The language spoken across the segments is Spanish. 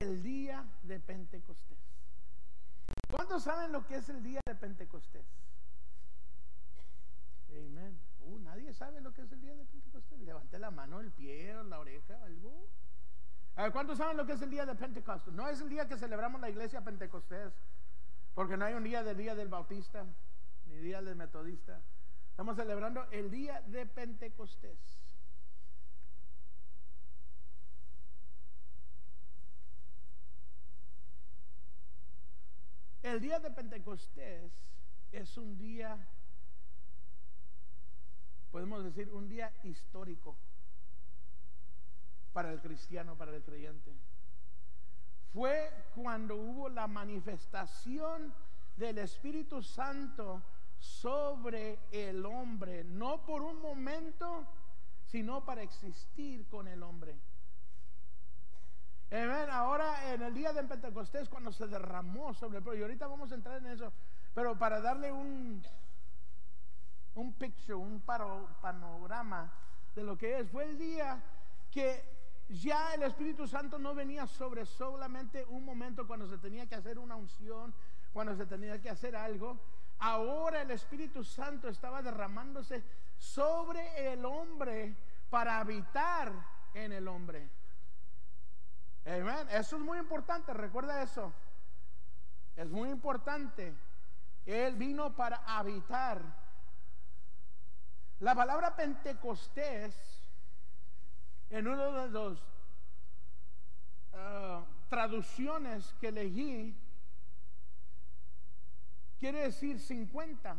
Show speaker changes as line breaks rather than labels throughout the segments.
el día de Pentecostés. ¿Cuántos saben lo que es el día de Pentecostés? Amén. Uh, nadie sabe lo que es el día de Pentecostés. Levante la mano, el pie, la oreja, algo. A ver, ¿cuántos saben lo que es el día de Pentecostés? No es el día que celebramos la iglesia Pentecostés, porque no hay un día del día del Bautista, ni día del Metodista. Estamos celebrando el día de Pentecostés. El día de Pentecostés es un día, podemos decir, un día histórico para el cristiano, para el creyente. Fue cuando hubo la manifestación del Espíritu Santo sobre el hombre, no por un momento, sino para existir con el hombre. Ahora en el día de Pentecostés, cuando se derramó sobre el pueblo, y ahorita vamos a entrar en eso, pero para darle un, un picture, un panorama de lo que es, fue el día que ya el Espíritu Santo no venía sobre solamente un momento cuando se tenía que hacer una unción, cuando se tenía que hacer algo. Ahora el Espíritu Santo estaba derramándose sobre el hombre para habitar en el hombre. Amén. Eso es muy importante, recuerda eso. Es muy importante. Él vino para habitar. La palabra Pentecostés, en una de las uh, traducciones que leí, quiere decir 50.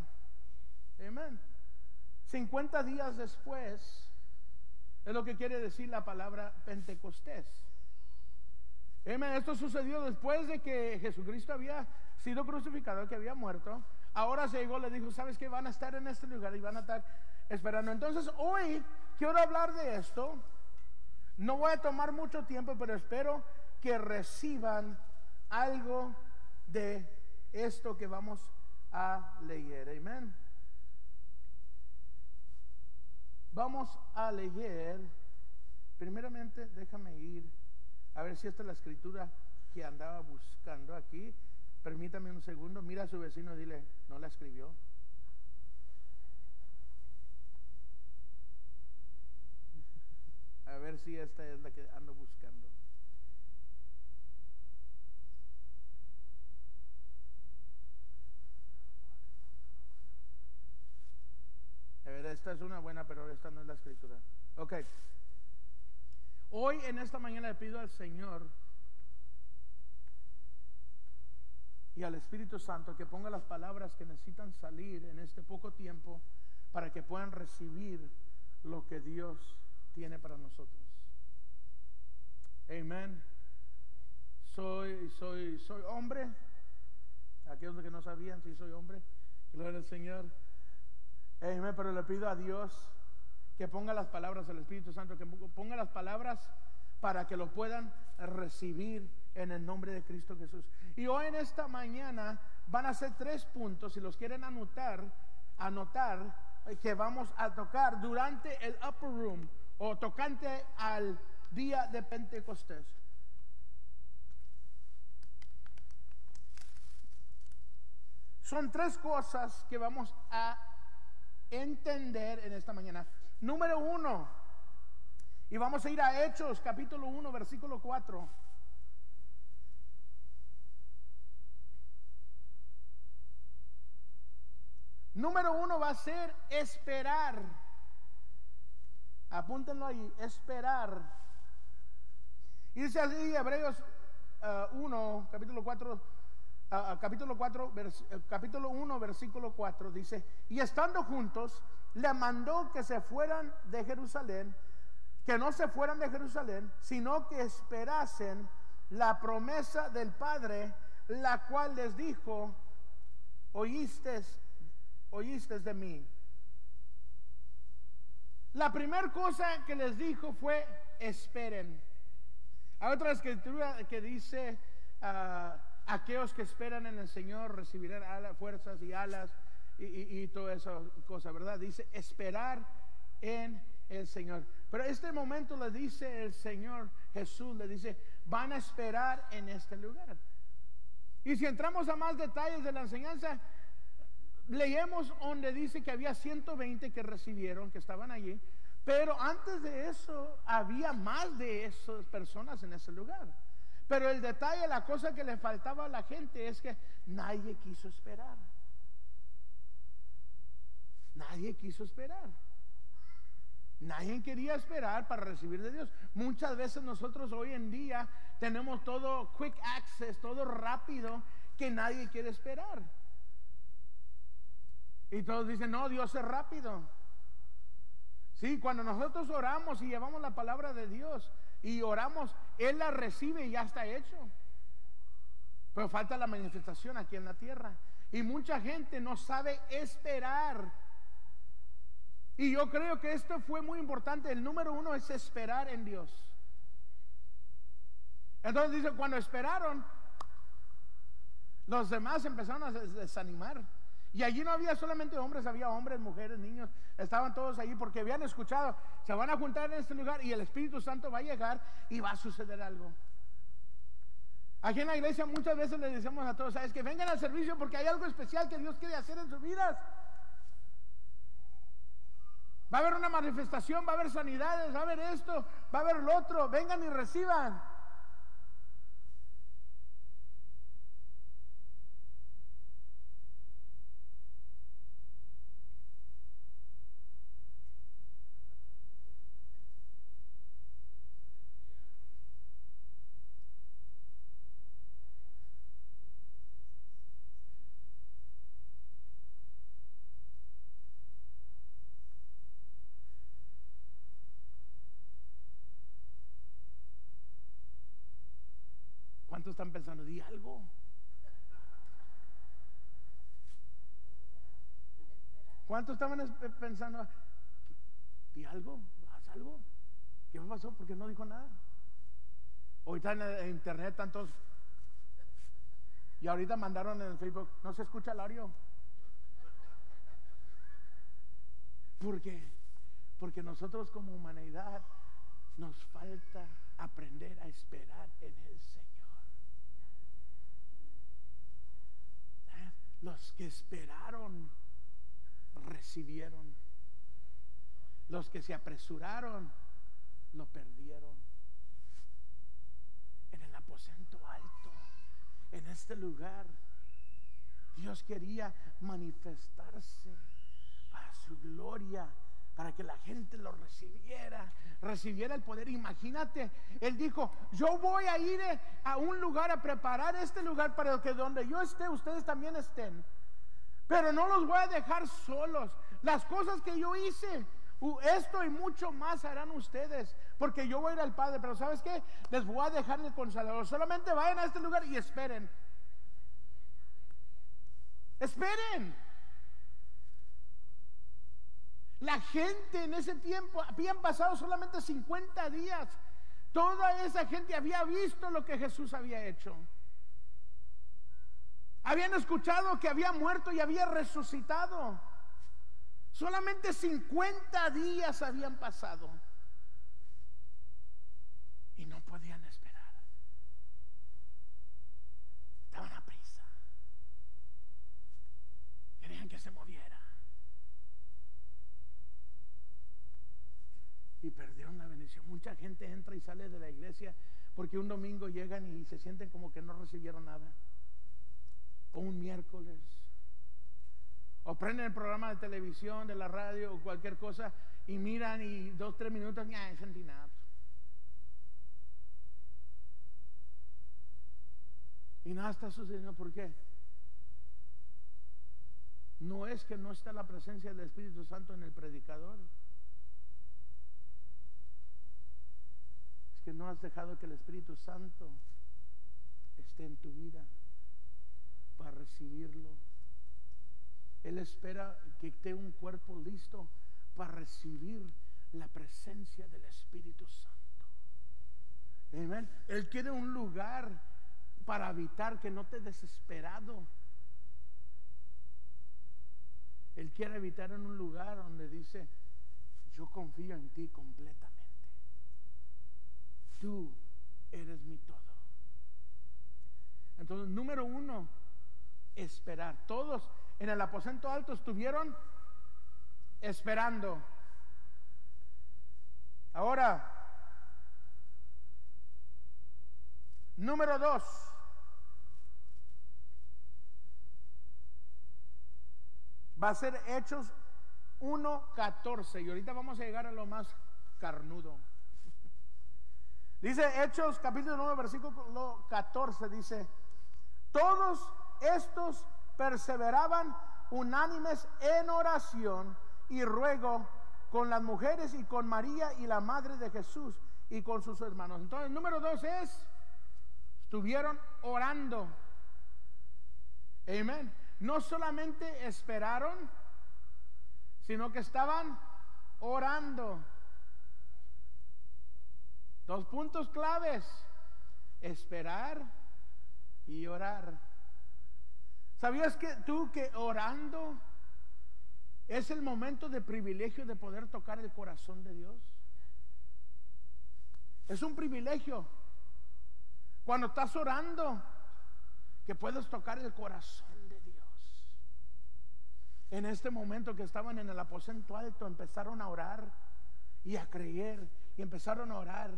Amén. 50 días después es lo que quiere decir la palabra Pentecostés. Esto sucedió después de que Jesucristo había sido crucificado, que había muerto. Ahora se llegó, le dijo, ¿sabes que Van a estar en este lugar y van a estar esperando. Entonces hoy quiero hablar de esto. No voy a tomar mucho tiempo, pero espero que reciban algo de esto que vamos a leer. Amén. Vamos a leer, primeramente déjame ir a ver si esta es la escritura que andaba buscando aquí. Permítame un segundo, mira a su vecino y dile, no la escribió. A ver si esta es la que ando buscando. Esta es una buena, pero esta no es la escritura. Ok. Hoy en esta mañana le pido al Señor y al Espíritu Santo que ponga las palabras que necesitan salir en este poco tiempo para que puedan recibir lo que Dios tiene para nosotros. Amén. Soy, soy, soy hombre. Aquellos que no sabían si soy hombre. Gloria al Señor. Amén. Pero le pido a Dios que ponga las palabras del Espíritu Santo, que ponga las palabras para que lo puedan recibir en el nombre de Cristo Jesús. Y hoy en esta mañana van a ser tres puntos, si los quieren anotar, anotar eh, que vamos a tocar durante el upper room o tocante al día de Pentecostés. Son tres cosas que vamos a entender en esta mañana. Número uno, y vamos a ir a Hechos, capítulo 1, versículo 4. Número uno va a ser esperar. Apúntenlo ahí, esperar. Y dice así Hebreos 1, uh, capítulo 4, uh, uh, capítulo 4, capítulo 1, versículo 4, dice, y estando juntos, le mandó que se fueran de Jerusalén, que no se fueran de Jerusalén, sino que esperasen la promesa del Padre, la cual les dijo, oíste, oíste de mí. La primera cosa que les dijo fue, esperen. Hay otra escritura que dice, uh, aquellos que esperan en el Señor recibirán alas, fuerzas y alas y, toda esa cosa, ¿verdad? Dice esperar en el Señor. Pero este momento le dice el Señor, Jesús le dice, van a esperar en este lugar. Y si entramos a más detalles de la enseñanza, leemos donde dice que había 120 que recibieron, que estaban allí, pero antes de eso había más de esas personas en ese lugar. Pero el detalle, la cosa que le faltaba a la gente es que nadie quiso esperar. Nadie quiso esperar. Nadie quería esperar para recibir de Dios. Muchas veces nosotros hoy en día tenemos todo quick access, todo rápido, que nadie quiere esperar. Y todos dicen, no, Dios es rápido. Sí, cuando nosotros oramos y llevamos la palabra de Dios y oramos, Él la recibe y ya está hecho. Pero falta la manifestación aquí en la tierra. Y mucha gente no sabe esperar. Y yo creo que esto fue muy importante. El número uno es esperar en Dios. Entonces dice, cuando esperaron, los demás empezaron a desanimar. Y allí no había solamente hombres, había hombres, mujeres, niños, estaban todos allí porque habían escuchado, se van a juntar en este lugar y el Espíritu Santo va a llegar y va a suceder algo. Aquí en la iglesia muchas veces les decimos a todos, sabes que vengan al servicio porque hay algo especial que Dios quiere hacer en sus vidas. Va a haber una manifestación, va a haber sanidades, va a haber esto, va a haber lo otro, vengan y reciban. ¿Cuántos están pensando? Di algo. ¿Cuántos estaban pensando? Di algo, haz algo. ¿Qué pasó? Porque no dijo nada. Ahorita en internet tantos. Y ahorita mandaron en el Facebook, no se escucha el audio. ¿Por qué? Porque nosotros como humanidad nos falta aprender a esperar en el Señor. Los que esperaron recibieron. Los que se apresuraron lo perdieron. En el aposento alto, en este lugar, Dios quería manifestarse para su gloria, para que la gente lo recibiera, recibiera el poder. Imagínate, Él dijo, yo voy a ir eh, a un lugar a preparar este lugar para que donde yo esté, ustedes también estén. Pero no los voy a dejar solos. Las cosas que yo hice, esto y mucho más harán ustedes. Porque yo voy a ir al Padre. Pero ¿sabes qué? Les voy a dejar el consolador. Solamente vayan a este lugar y esperen. Esperen. La gente en ese tiempo, habían pasado solamente 50 días. Toda esa gente había visto lo que Jesús había hecho. Habían escuchado que había muerto y había resucitado. Solamente 50 días habían pasado. Y no podían esperar. Estaban a prisa. Querían que se moviera. y perdieron la bendición. Mucha gente entra y sale de la iglesia porque un domingo llegan y se sienten como que no recibieron nada. O un miércoles. O prenden el programa de televisión, de la radio o cualquier cosa y miran y dos, tres minutos, ya, sentí nada. Y nada está sucediendo. ¿Por qué? No es que no está la presencia del Espíritu Santo en el predicador. Que no has dejado que el Espíritu Santo esté en tu vida para recibirlo. Él espera que esté un cuerpo listo para recibir la presencia del Espíritu Santo. Amén. Él quiere un lugar para habitar que no te desesperado. Él quiere habitar en un lugar donde dice, yo confío en ti completamente. Tú eres mi todo. Entonces, número uno, esperar. Todos en el aposento alto estuvieron esperando. Ahora, número dos. Va a ser Hechos 1.14 y ahorita vamos a llegar a lo más carnudo. Dice Hechos capítulo 9 versículo 14, dice, todos estos perseveraban unánimes en oración y ruego con las mujeres y con María y la madre de Jesús y con sus hermanos. Entonces, número dos es, estuvieron orando. Amén. No solamente esperaron, sino que estaban orando. Dos puntos claves, esperar y orar. ¿Sabías que tú que orando es el momento de privilegio de poder tocar el corazón de Dios? Es un privilegio. Cuando estás orando, que puedes tocar el corazón de Dios. En este momento que estaban en el aposento alto, empezaron a orar y a creer y empezaron a orar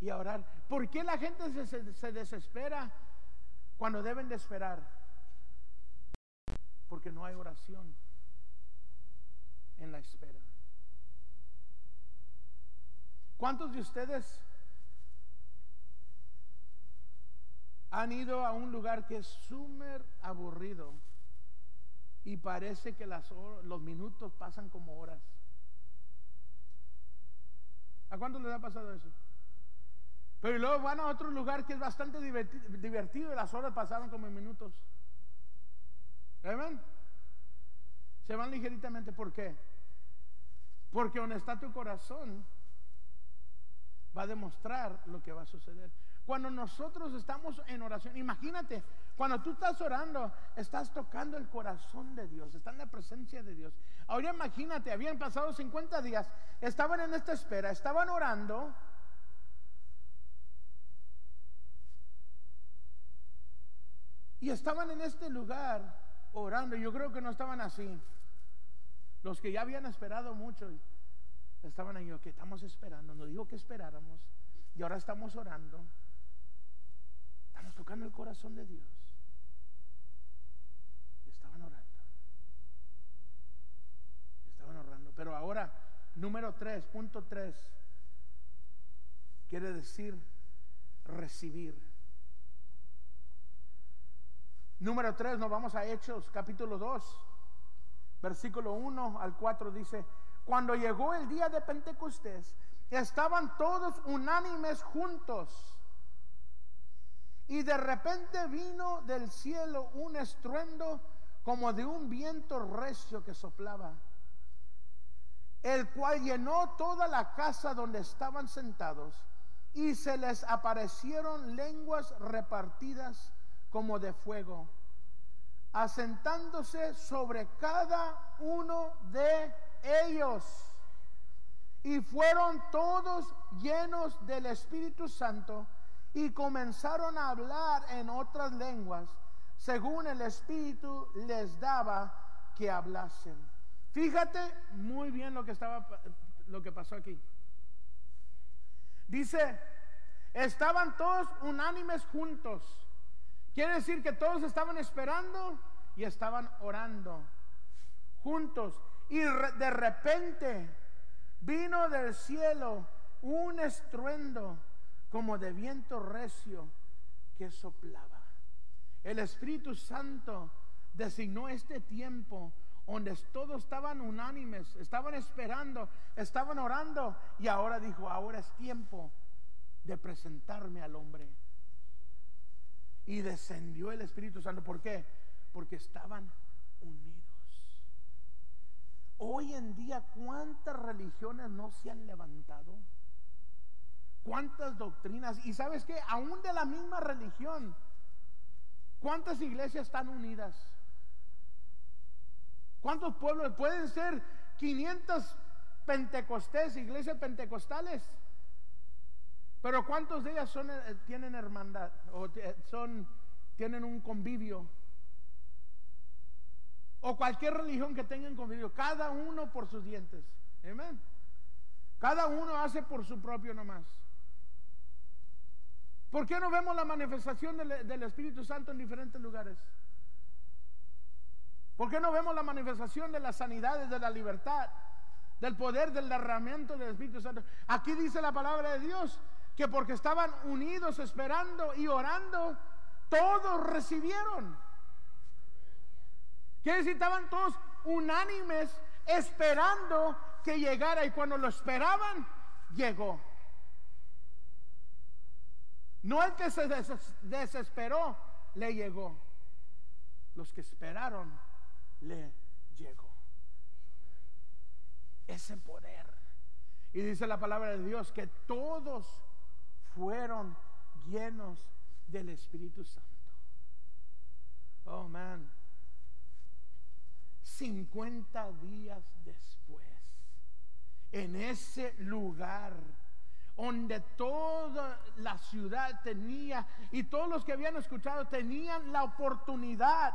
y a orar. ¿Por qué la gente se, se desespera cuando deben de esperar? Porque no hay oración en la espera. ¿Cuántos de ustedes han ido a un lugar que es súper aburrido y parece que las los minutos pasan como horas? ¿A cuántos les ha pasado eso? Pero luego van a otro lugar que es bastante divertido y las horas pasaron como minutos. Amén. Se van ligeritamente. ¿Por qué? Porque donde está tu corazón va a demostrar lo que va a suceder. Cuando nosotros estamos en oración, imagínate, cuando tú estás orando, estás tocando el corazón de Dios, está en la presencia de Dios. Ahora imagínate, habían pasado 50 días, estaban en esta espera, estaban orando. Y estaban en este lugar orando. Yo creo que no estaban así. Los que ya habían esperado mucho estaban ahí, que estamos esperando. Nos dijo que esperáramos y ahora estamos orando. Estamos tocando el corazón de Dios. Y estaban orando. estaban orando. Pero ahora, número 3, punto 3, quiere decir recibir. Número 3, nos vamos a Hechos capítulo 2, versículo 1 al 4 dice, cuando llegó el día de Pentecostés, estaban todos unánimes juntos. Y de repente vino del cielo un estruendo como de un viento recio que soplaba, el cual llenó toda la casa donde estaban sentados, y se les aparecieron lenguas repartidas como de fuego, asentándose sobre cada uno de ellos. Y fueron todos llenos del Espíritu Santo y comenzaron a hablar en otras lenguas, según el Espíritu les daba que hablasen. Fíjate muy bien lo que estaba lo que pasó aquí. Dice, estaban todos unánimes juntos Quiere decir que todos estaban esperando y estaban orando juntos. Y de repente vino del cielo un estruendo como de viento recio que soplaba. El Espíritu Santo designó este tiempo donde todos estaban unánimes, estaban esperando, estaban orando y ahora dijo, ahora es tiempo de presentarme al hombre y descendió el Espíritu Santo. ¿Por qué? Porque estaban unidos. Hoy en día, ¿cuántas religiones no se han levantado? ¿Cuántas doctrinas? Y sabes que aún de la misma religión, ¿cuántas iglesias están unidas? ¿Cuántos pueblos? Pueden ser 500 pentecostés, iglesias pentecostales. Pero ¿cuántos de ellas son, eh, tienen hermandad o son, tienen un convivio? O cualquier religión que tengan convivio, cada uno por sus dientes. Amén. Cada uno hace por su propio nomás. ¿Por qué no vemos la manifestación del, del Espíritu Santo en diferentes lugares? ¿Por qué no vemos la manifestación de las sanidades, de la libertad, del poder, del derramamiento del Espíritu Santo? Aquí dice la palabra de Dios que porque estaban unidos esperando y orando, todos recibieron. Que estaban todos unánimes esperando que llegara y cuando lo esperaban, llegó. No el que se desesperó, le llegó. Los que esperaron, le llegó. Ese poder. Y dice la palabra de Dios que todos fueron llenos del Espíritu Santo. Oh, man. 50 días después, en ese lugar donde toda la ciudad tenía y todos los que habían escuchado tenían la oportunidad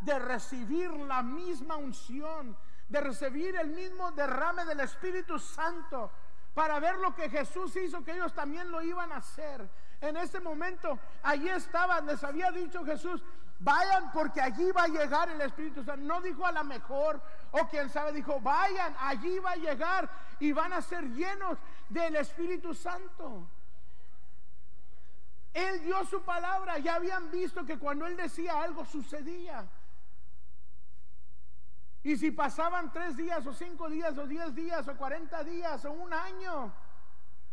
de recibir la misma unción, de recibir el mismo derrame del Espíritu Santo, para ver lo que Jesús hizo, que ellos también lo iban a hacer. En ese momento, allí estaban, les había dicho Jesús, vayan porque allí va a llegar el Espíritu Santo. No dijo a la mejor o quien sabe, dijo, vayan, allí va a llegar y van a ser llenos del Espíritu Santo. Él dio su palabra, ya habían visto que cuando él decía algo sucedía. Y si pasaban tres días o cinco días o diez días o cuarenta días o un año,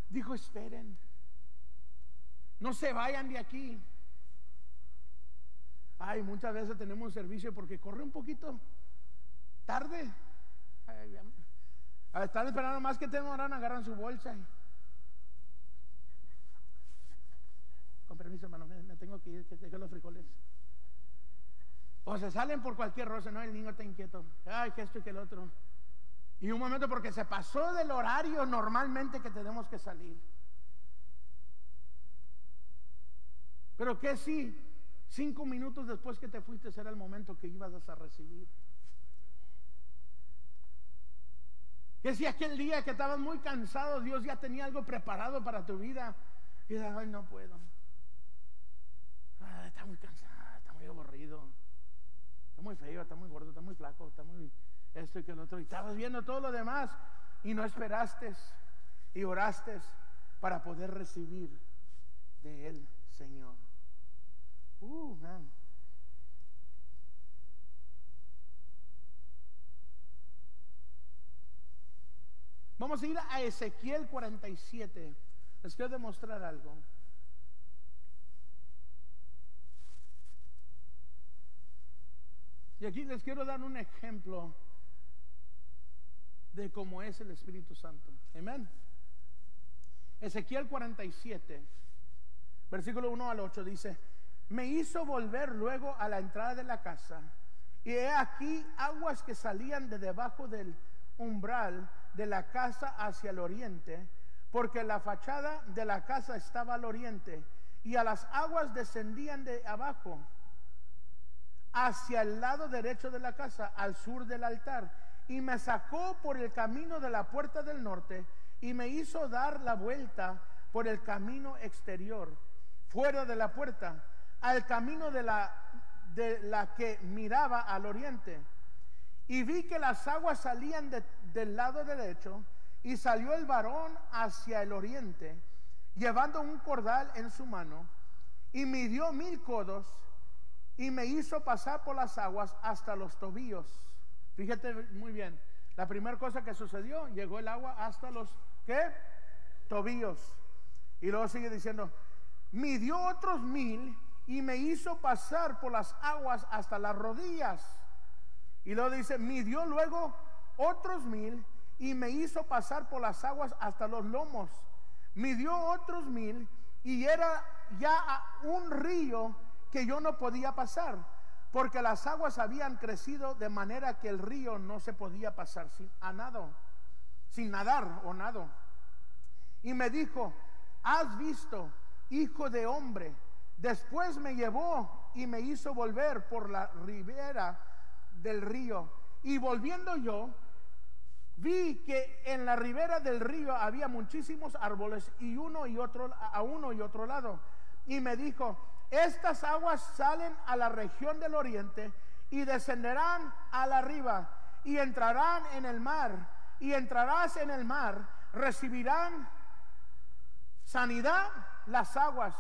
dijo, esperen, no se vayan de aquí. Ay, muchas veces tenemos servicio porque corre un poquito tarde. están esperando más que tengan, agarran su bolsa. Con permiso, hermano, me, tengo que ir, que dejo los frijoles. O se salen por cualquier rosa, no, el niño está inquieto. Ay, que esto y que el otro. Y un momento porque se pasó del horario normalmente que tenemos que salir. Pero que si Cinco minutos después que te fuiste era el momento que ibas a recibir. Que si aquel día que estabas muy cansado, Dios ya tenía algo preparado para tu vida. Y dices, ay, no puedo. está muy cansado, está muy aburrido. Está muy feo, está muy gordo, está muy flaco, está muy esto y que el otro. Y estabas viendo todo lo demás y no esperaste y oraste para poder recibir de Él, Señor. Uh, Vamos a ir a Ezequiel 47. Les quiero demostrar algo. Y aquí les quiero dar un ejemplo de cómo es el Espíritu Santo. Amén. Ezequiel 47, versículo 1 al 8 dice, me hizo volver luego a la entrada de la casa. Y he aquí aguas que salían de debajo del umbral de la casa hacia el oriente, porque la fachada de la casa estaba al oriente, y a las aguas descendían de abajo hacia el lado derecho de la casa, al sur del altar, y me sacó por el camino de la puerta del norte, y me hizo dar la vuelta por el camino exterior, fuera de la puerta al camino de la, de la que miraba al oriente. Y vi que las aguas salían del lado derecho y salió el varón hacia el oriente, llevando un cordal en su mano, y midió mil codos y me hizo pasar por las aguas hasta los tobillos. Fíjate muy bien, la primera cosa que sucedió, llegó el agua hasta los, ¿qué? Tobillos. Y luego sigue diciendo, midió otros mil y me hizo pasar por las aguas hasta las rodillas. Y luego dice, midió luego otros mil y me hizo pasar por las aguas hasta los lomos. Midió otros mil y era ya un río que yo no podía pasar, porque las aguas habían crecido de manera que el río no se podía pasar sin a nado, sin nadar o nado. Y me dijo, has visto, hijo de hombre. Después me llevó y me hizo volver por la ribera del río. Y volviendo yo, vi que en la ribera del río había muchísimos árboles y uno y otro a uno y otro lado. Y me dijo, estas aguas salen a la región del oriente y descenderán a la arriba y entrarán en el mar y entrarás en el mar, recibirán sanidad las aguas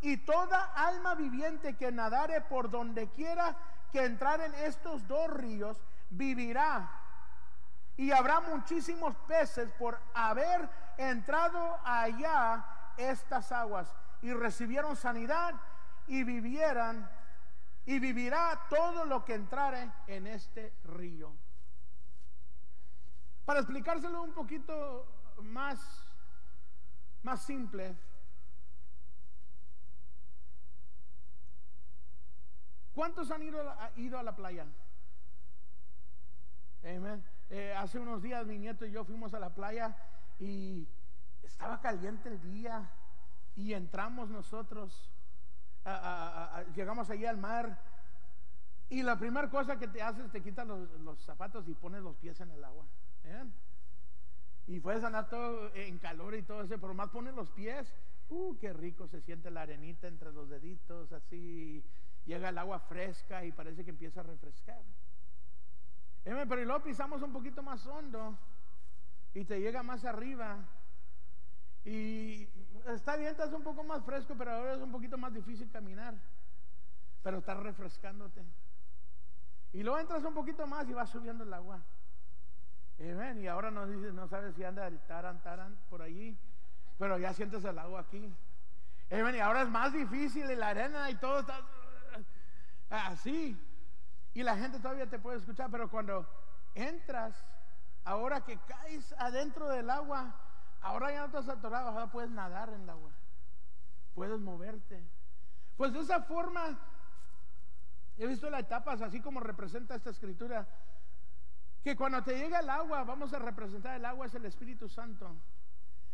y toda alma viviente que nadare por donde quiera que entrar en estos dos ríos vivirá. Y habrá muchísimos peces por haber entrado allá estas aguas y recibieron sanidad y vivieran y vivirá todo lo que entrare en este río. Para explicárselo un poquito más, más simple, ¿cuántos han ido, ido a la playa? Eh, hace unos días mi nieto y yo fuimos a la playa y estaba caliente el día y entramos nosotros, llegamos allí al mar y la primera cosa que te haces te quitas los, zapatos y pones los pies en el agua. Y puedes andar todo en calor y todo eso, pero más pones los pies, uh, qué rico se siente la arenita entre los deditos, así llega el agua fresca y parece que empieza a refrescar. Pero y luego pisamos un poquito más hondo y te llega más arriba. Y está bien, estás un poco más fresco, pero ahora es un poquito más difícil caminar. Pero estás refrescándote. Y luego entras un poquito más y vas subiendo el agua. Y ahora no, sabes si anda el taran, taran por allí, pero ya sientes el agua aquí. Y ahora es más difícil y la arena y todo está así. Y la gente todavía te puede escuchar, pero cuando entras, ahora que caes adentro del agua, ahora ya no estás atorado, ahora puedes nadar en el agua. Puedes moverte. Pues de esa forma, he visto las etapas, así como representa esta escritura que cuando te llega el agua, vamos a representar el agua, es el Espíritu Santo.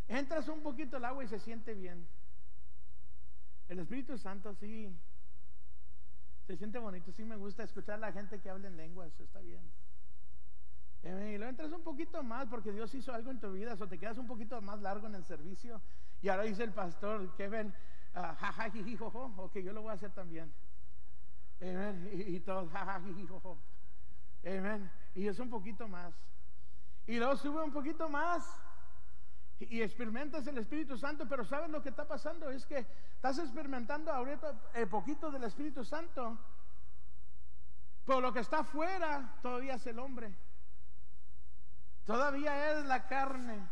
Entras un poquito el agua y se siente bien. El Espíritu Santo sí, se siente bonito, sí me gusta escuchar a la gente que habla en lenguas, está bien. Y lo entras un poquito más porque Dios hizo algo en tu vida, o te quedas un poquito más largo en el servicio. Y ahora dice el pastor Kevin, uh, jojo, ok, yo lo voy a hacer también. Y, y todos, jojo. Amén. Y es un poquito más. Y luego sube un poquito más. Y, experimentas el Espíritu Santo, pero ¿sabes lo que está pasando? Es que estás experimentando ahorita el poquito del Espíritu Santo. Pero lo que está afuera todavía es el hombre. Todavía es la carne.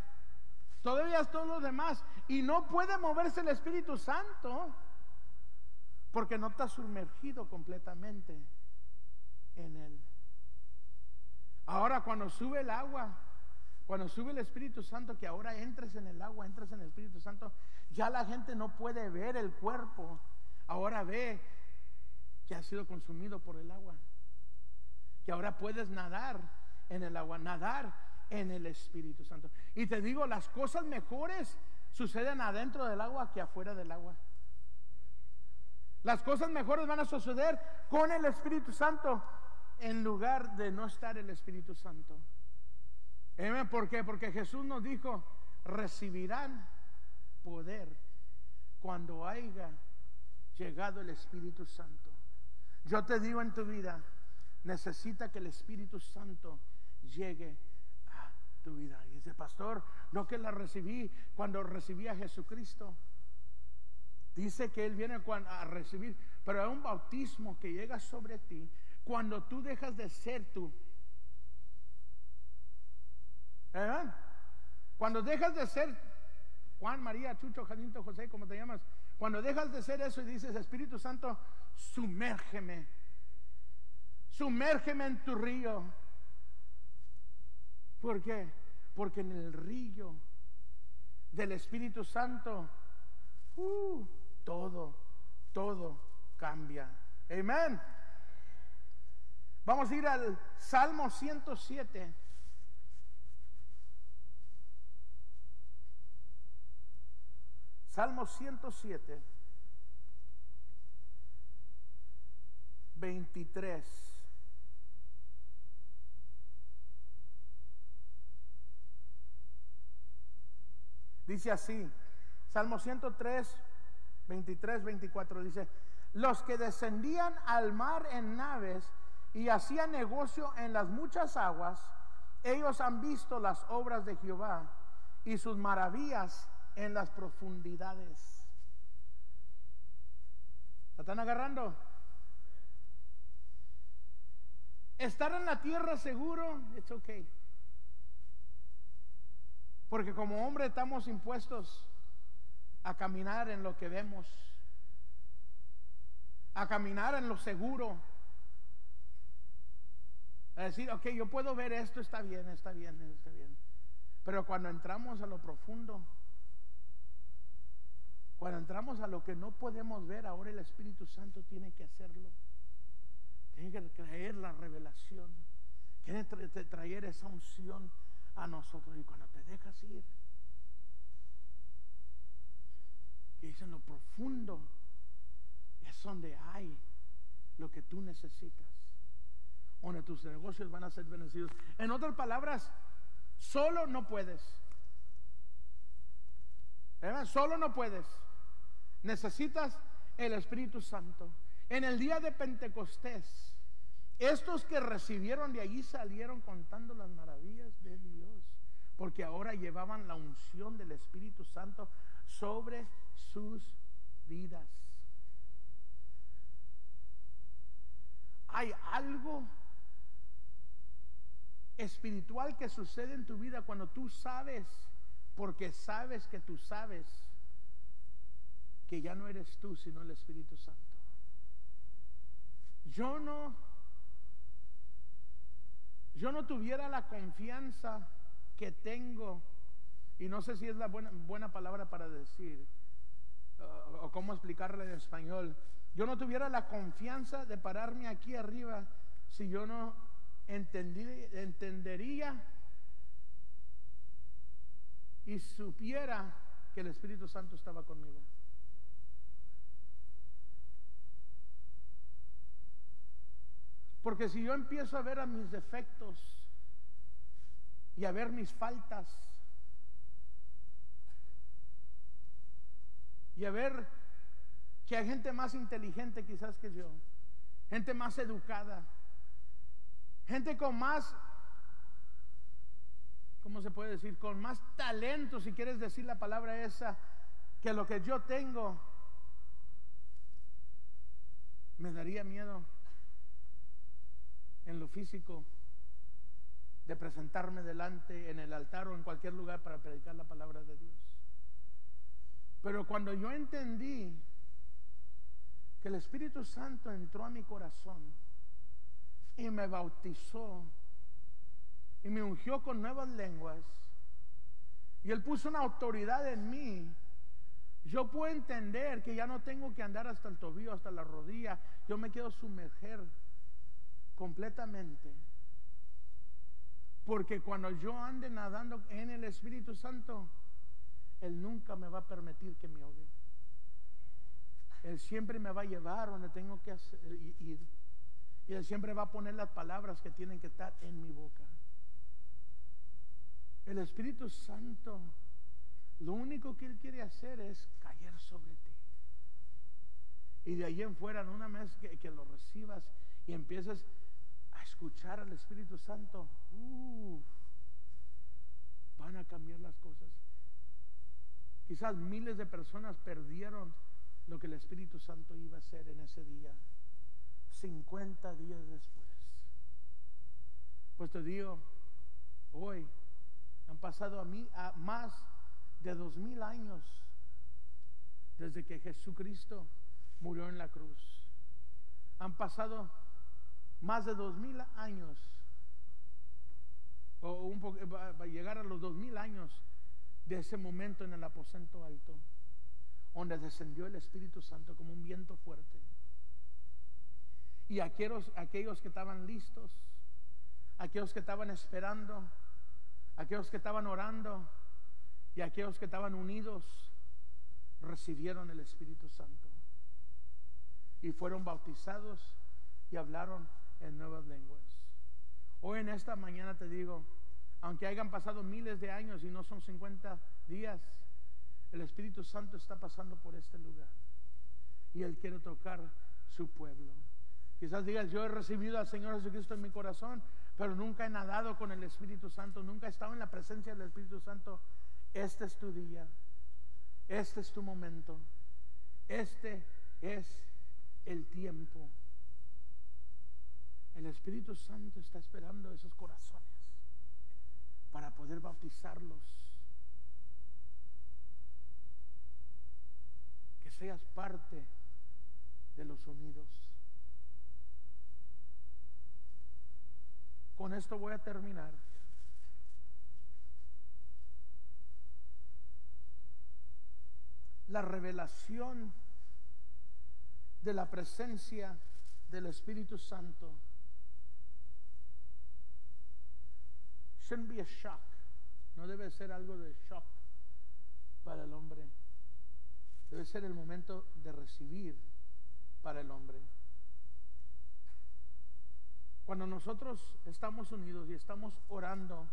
Todavía es todo lo demás. Y no puede moverse el Espíritu Santo porque no está sumergido completamente en él. Ahora cuando sube el agua, cuando sube el Espíritu Santo, que ahora entres en el agua, entres en el Espíritu Santo, ya la gente no puede ver el cuerpo, ahora ve que ha sido consumido por el agua, que ahora puedes nadar en el agua, nadar en el Espíritu Santo. Y te digo, las cosas mejores suceden adentro del agua que afuera del agua. Las cosas mejores van a suceder con el Espíritu Santo en lugar de no estar el Espíritu Santo. ¿Por qué? Porque Jesús nos dijo, recibirán poder cuando haya llegado el Espíritu Santo. Yo te digo en tu vida, necesita que el Espíritu Santo llegue vida. Y dice, pastor, no que la recibí cuando recibí a Jesucristo. Dice que Él viene a recibir, pero hay un bautismo que llega sobre ti cuando tú dejas de ser tú. ¿Eh? Cuando dejas de ser Juan, María, Chucho, Jacinto, José, como te llamas, cuando dejas de ser eso y dices, Espíritu Santo, sumérgeme, sumérgeme en tu río. ¿Por qué? Porque en el río del Espíritu Santo, uh, todo, todo cambia. Amén. Vamos a ir al Salmo 107. Salmo 107, 23. Dice así, Salmo 103, 23, 24, dice, los que descendían al mar en naves y hacían negocio en las muchas aguas, ellos han visto las obras de Jehová y sus maravillas en las profundidades. ¿La están agarrando? Estar en la tierra seguro, it's okay. Porque como hombre estamos impuestos a caminar en lo que vemos, a caminar en lo seguro, a decir, ok, yo puedo ver esto, está bien, está bien, está bien. Pero cuando entramos a lo profundo, cuando entramos a lo que no podemos ver, ahora el Espíritu Santo tiene que hacerlo. Tiene que traer la revelación. Tiene que traer esa unción a nosotros. Y cuando te dejas ir, que dicen lo profundo, es donde hay lo que tú necesitas. Donde tus negocios van a ser bendecidos. En otras palabras, solo no puedes. Solo no puedes. Necesitas el Espíritu Santo. En el día de Pentecostés, estos que recibieron de allí salieron contando las maravillas de Dios, porque ahora llevaban la unción del Espíritu Santo sobre sus vidas. Hay algo espiritual que sucede en tu vida cuando tú sabes, porque sabes que tú sabes que ya no eres tú, sino el Espíritu Santo. Yo no, yo no tuviera la confianza que tengo, y no sé si es la buena, buena palabra para decir, o cómo explicarle en español, yo no tuviera la confianza de pararme aquí arriba si yo no entendería y supiera que el Espíritu Santo estaba conmigo. Porque si yo empiezo a ver a mis defectos y a ver mis faltas y a ver que hay gente más inteligente quizás que yo, gente más educada, gente con más, ¿cómo se puede decir? Con más talento, si quieres decir la palabra esa, que lo que yo tengo, me daría miedo en lo físico de presentarme delante en el altar o en cualquier lugar para predicar la palabra de Dios. Pero cuando yo entendí que el Espíritu Santo entró a mi corazón y me bautizó y me ungió con nuevas lenguas y Él puso una autoridad en mí, yo puedo entender que ya no tengo que andar hasta el tobillo, hasta la rodilla, yo me quiero sumerger completamente. Porque cuando yo ande nadando en el Espíritu Santo, Él nunca me va a permitir que me ahogue. Él siempre me va a llevar donde tengo que ir. Y Él siempre va a poner las palabras que tienen que estar en mi boca. El Espíritu Santo, lo único que Él quiere hacer es caer sobre ti. Y de ahí en fuera, una vez que, que lo recibas y empiezas escuchar al Espíritu Santo, van a cambiar las cosas. Quizás miles de personas perdieron lo que el Espíritu Santo iba a hacer en ese día, 50 días después. Pues te digo, hoy han pasado a mí más de dos mil años desde que Jesucristo murió en la cruz. Han pasado más de dos mil años, o un poco, va, a llegar a los dos mil años de ese momento en el aposento alto, donde descendió el Espíritu Santo como un viento fuerte. Y aquellos, aquellos que estaban listos, aquellos que estaban esperando, aquellos que estaban orando y aquellos que estaban unidos recibieron el Espíritu Santo y fueron bautizados y hablaron en nuevas lenguas. Hoy en esta mañana te digo, aunque hayan pasado miles de años y no son 50 días, el Espíritu Santo está pasando por este lugar y Él quiere tocar su pueblo. Quizás digas, yo he recibido al Señor Jesucristo en mi corazón, pero nunca he nadado con el Espíritu Santo, nunca he estado en la presencia del Espíritu Santo. Este es tu día, este es tu momento, este es el tiempo. El Espíritu Santo está esperando esos corazones para poder bautizarlos. Que seas parte de los unidos. Con esto voy a terminar. La revelación de la presencia del Espíritu Santo be a shock. No debe ser algo de shock para el hombre. Debe ser el momento de recibir para el hombre. Cuando nosotros estamos unidos y estamos orando,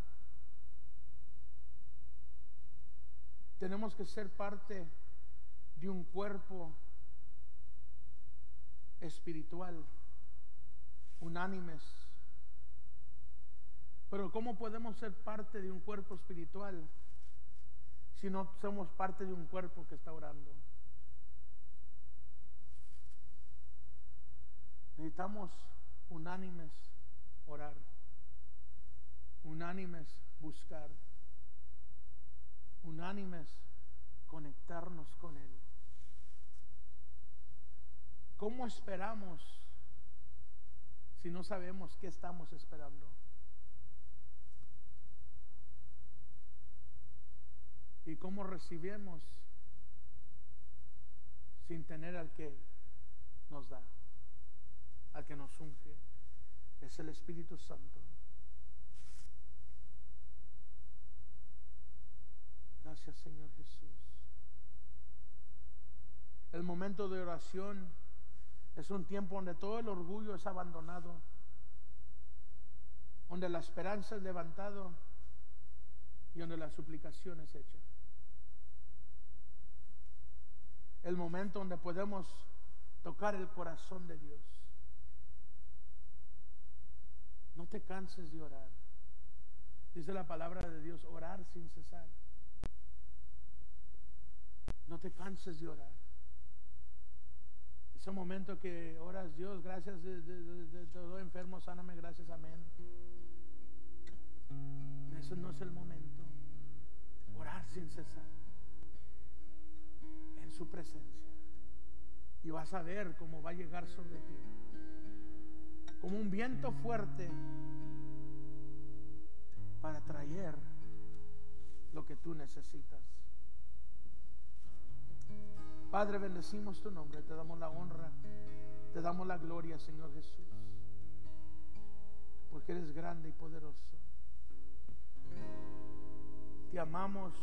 tenemos que ser parte de un cuerpo espiritual, unánimes. Pero ¿cómo podemos ser parte de un cuerpo espiritual si no somos parte de un cuerpo que está orando? Necesitamos unánimes orar, unánimes buscar, unánimes conectarnos con Él. ¿Cómo esperamos si no sabemos qué estamos esperando? ¿Y cómo recibimos sin tener al que nos da? al que nos unge, es el Espíritu Santo. Gracias Señor Jesús. El momento de oración es un tiempo donde todo el orgullo es abandonado, donde la esperanza es levantado y donde la suplicación es hecha. El momento donde podemos tocar el corazón de Dios. No te canses de orar. Dice la palabra de Dios, orar sin cesar. No te canses de orar. Ese momento que oras, Dios, gracias de, todo enfermo, sáname, gracias, amén. Ese no es el momento. Orar sin cesar. Su presencia. Y vas a ver cómo va a llegar sobre ti como un viento fuerte para traer lo que tú necesitas. Padre, bendecimos tu nombre, te damos la honra, te damos la gloria, Señor Jesús, porque eres grande y poderoso. Te amamos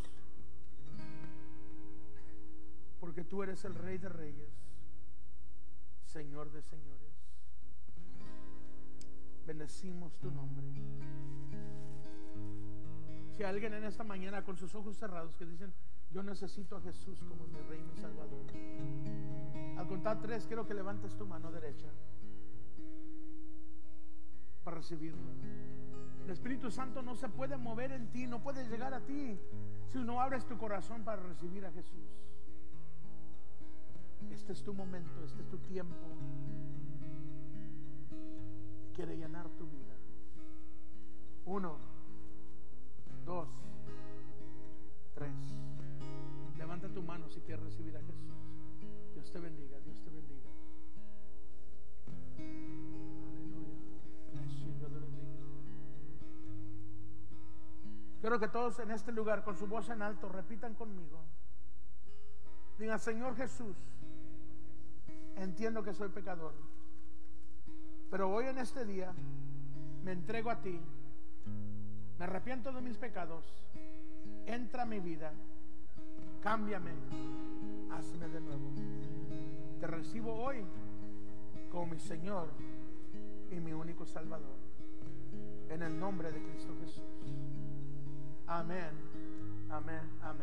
porque tú eres el Rey de Reyes, Señor de Señores. Bendecimos tu nombre. Si alguien en esta mañana con sus ojos cerrados que dicen, yo necesito a Jesús como mi Rey, mi Salvador. Al contar tres, quiero que levantes tu mano derecha para recibirlo. El Espíritu Santo no se puede mover en ti, no puede llegar a ti si no abres tu corazón para recibir a Jesús. Este es tu momento, este es tu tiempo quiere llenar tu vida. Uno, dos, tres. Levanta tu mano si quieres recibir a Jesús. Dios te bendiga, Dios te bendiga. Aleluya. Dios te bendiga. Quiero que todos en este lugar, con su voz en alto, repitan conmigo. Diga, Señor Jesús, entiendo que soy pecador pero hoy en este día me entrego a ti. Me arrepiento de mis pecados. Entra a mi vida. Cámbiame. hazme de nuevo. Te recibo hoy como mi Señor y mi único Salvador. En el nombre de Cristo Jesús. Amén, amén, amén.